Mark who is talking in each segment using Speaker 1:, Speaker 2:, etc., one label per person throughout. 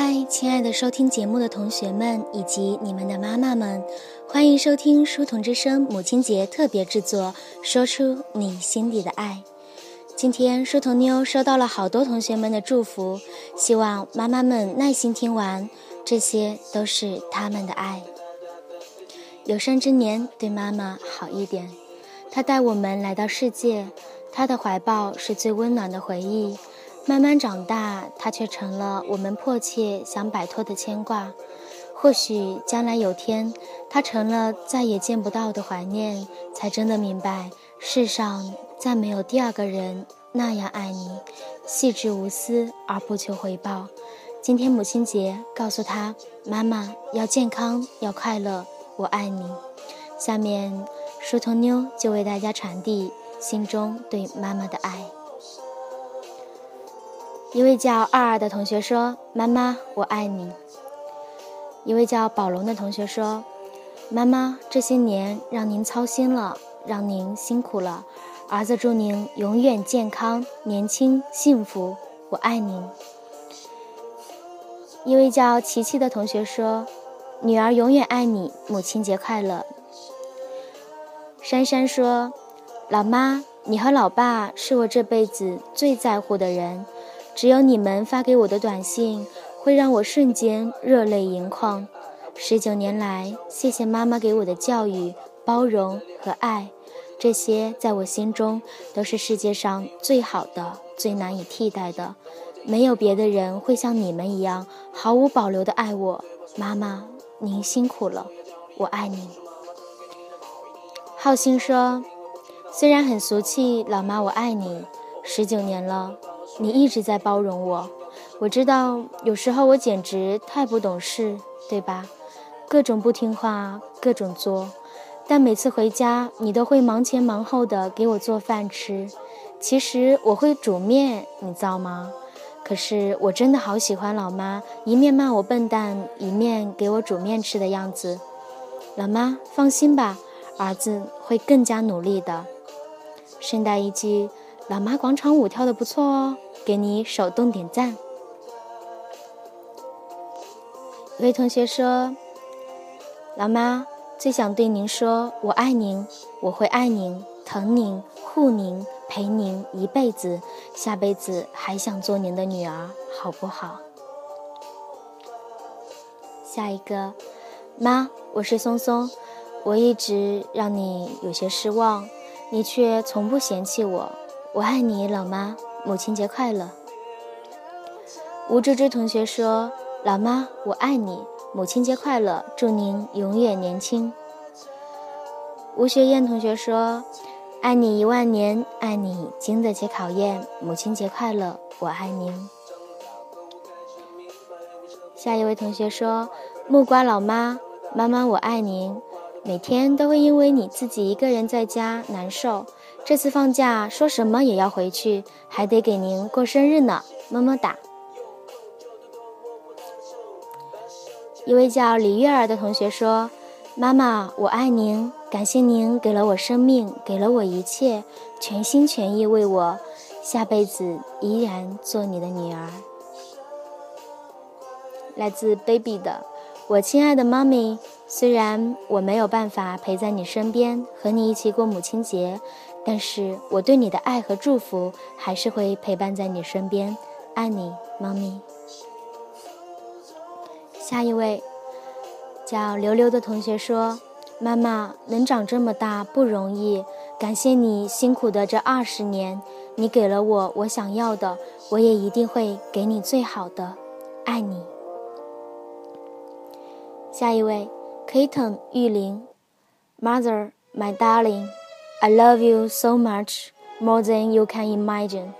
Speaker 1: 嗨，亲爱的收听节目的同学们以及你们的妈妈们，欢迎收听书童之声母亲节特别制作《说出你心底的爱》。今天书童妞收到了好多同学们的祝福，希望妈妈们耐心听完，这些都是他们的爱。有生之年对妈妈好一点，她带我们来到世界，她的怀抱是最温暖的回忆。慢慢长大，她却成了我们迫切想摆脱的牵挂。或许将来有天，她成了再也见不到的怀念，才真的明白，世上再没有第二个人那样爱你，细致无私而不求回报。今天母亲节，告诉她，妈妈要健康，要快乐，我爱你。下面，书童妞就为大家传递心中对妈妈的爱。一位叫二二的同学说：“妈妈，我爱你。”一位叫宝龙的同学说：“妈妈，这些年让您操心了，让您辛苦了。儿子祝您永远健康、年轻、幸福。我爱您。”一位叫琪琪的同学说：“女儿永远爱你，母亲节快乐。”珊珊说：“老妈，你和老爸是我这辈子最在乎的人。”只有你们发给我的短信，会让我瞬间热泪盈眶。十九年来，谢谢妈妈给我的教育、包容和爱，这些在我心中都是世界上最好的、最难以替代的。没有别的人会像你们一样毫无保留的爱我。妈妈，您辛苦了，我爱你。浩鑫说：“虽然很俗气，老妈，我爱你。十九年了。”你一直在包容我，我知道有时候我简直太不懂事，对吧？各种不听话，各种作，但每次回家你都会忙前忙后的给我做饭吃。其实我会煮面，你知道吗？可是我真的好喜欢老妈一面骂我笨蛋，一面给我煮面吃的样子。老妈放心吧，儿子会更加努力的。顺带一句。老妈广场舞跳的不错哦，给你手动点赞。一位同学说：“老妈最想对您说，我爱您，我会爱您，疼您，护您，陪您一辈子，下辈子还想做您的女儿，好不好？”下一个，妈，我是松松，我一直让你有些失望，你却从不嫌弃我。我爱你，老妈，母亲节快乐。吴芝芝同学说：“老妈，我爱你，母亲节快乐，祝您永远年轻。”吴学燕同学说：“爱你一万年，爱你经得起考验，母亲节快乐，我爱您。”下一位同学说：“木瓜老妈，妈妈，我爱您，每天都会因为你自己一个人在家难受。”这次放假说什么也要回去，还得给您过生日呢，么么哒。一位叫李月儿的同学说：“妈妈，我爱您，感谢您给了我生命，给了我一切，全心全意为我，下辈子依然做你的女儿。”来自 baby 的，我亲爱的妈咪，虽然我没有办法陪在你身边，和你一起过母亲节。但是我对你的爱和祝福还是会陪伴在你身边，爱你，妈咪。下一位叫刘刘的同学说：“妈妈能长这么大不容易，感谢你辛苦的这二十年，你给了我我想要的，我也一定会给你最好的，爱你。”下一位 k a t e n 玉玲，Mother, my darling。I love you so much, more than you can imagine.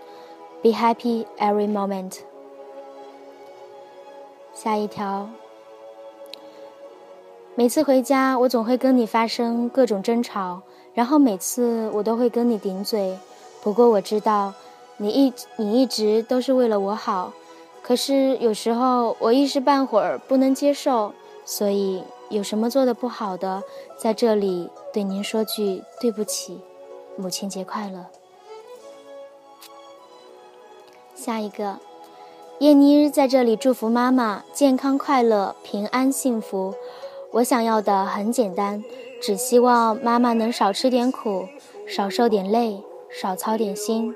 Speaker 1: Be happy every moment. 下一条，每次回家，我总会跟你发生各种争吵，然后每次我都会跟你顶嘴。不过我知道，你一你一直都是为了我好。可是有时候我一时半会儿不能接受，所以有什么做的不好的，在这里。对您说句对不起，母亲节快乐。下一个，叶妮在这里祝福妈妈健康快乐、平安幸福。我想要的很简单，只希望妈妈能少吃点苦，少受点累，少操点心。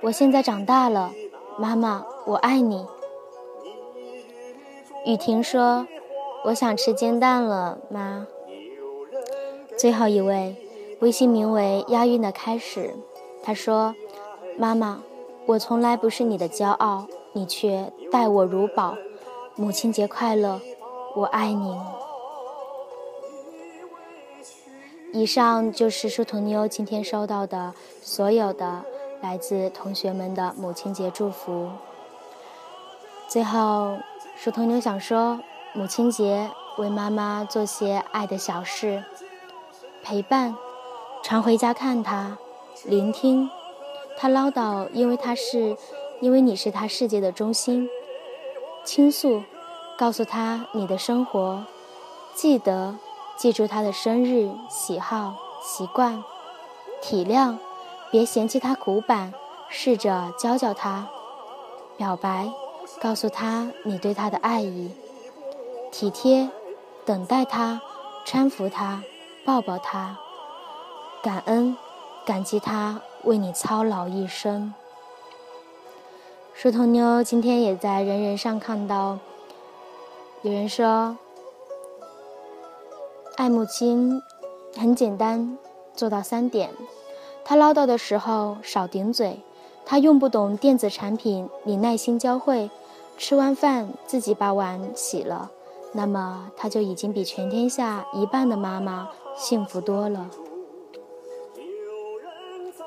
Speaker 1: 我现在长大了，妈妈，我爱你。雨婷说：“我想吃煎蛋了，妈。”最后一位，微信名为“押韵的开始”，他说：“妈妈，我从来不是你的骄傲，你却待我如宝。母亲节快乐，我爱您。”以上就是书童妞今天收到的所有的来自同学们的母亲节祝福。最后。书童妞想说，母亲节为妈妈做些爱的小事，陪伴，常回家看她，聆听她唠叨，因为她是，因为你是她世界的中心。倾诉，告诉她你的生活，记得，记住她的生日、喜好、习惯，体谅，别嫌弃她古板，试着教教她，表白。告诉他你对他的爱意，体贴，等待他，搀扶他，抱抱他，感恩，感激他为你操劳一生。书童妞今天也在人人上看到，有人说，爱母亲很简单，做到三点：他唠叨的时候少顶嘴，他用不懂电子产品，你耐心教会。吃完饭自己把碗洗了，那么他就已经比全天下一半的妈妈幸福多了。
Speaker 2: 有人在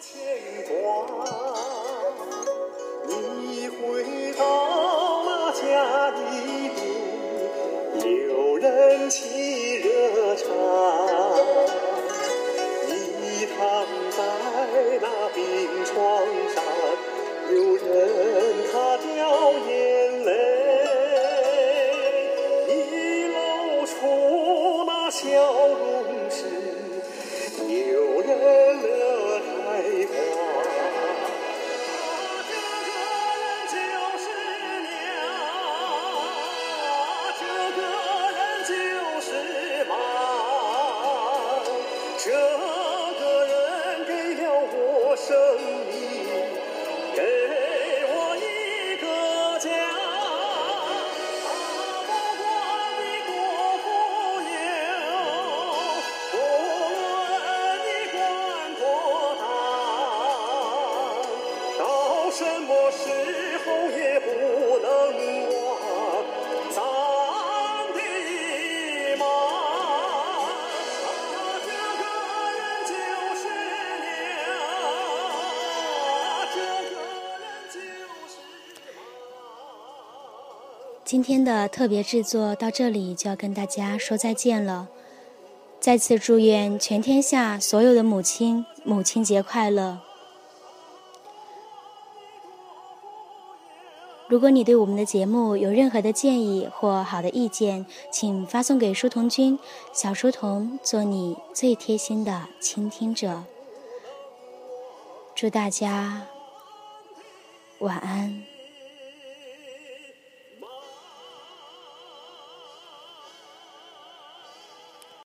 Speaker 2: 牵挂你回到那家里边，有人沏热茶，你躺在那病床上，有人他掉眼泪。
Speaker 1: 今天的特别制作到这里就要跟大家说再见了。再次祝愿全天下所有的母亲母亲节快乐。如果你对我们的节目有任何的建议或好的意见，请发送给书童君，小书童做你最贴心的倾听者。祝大家晚安。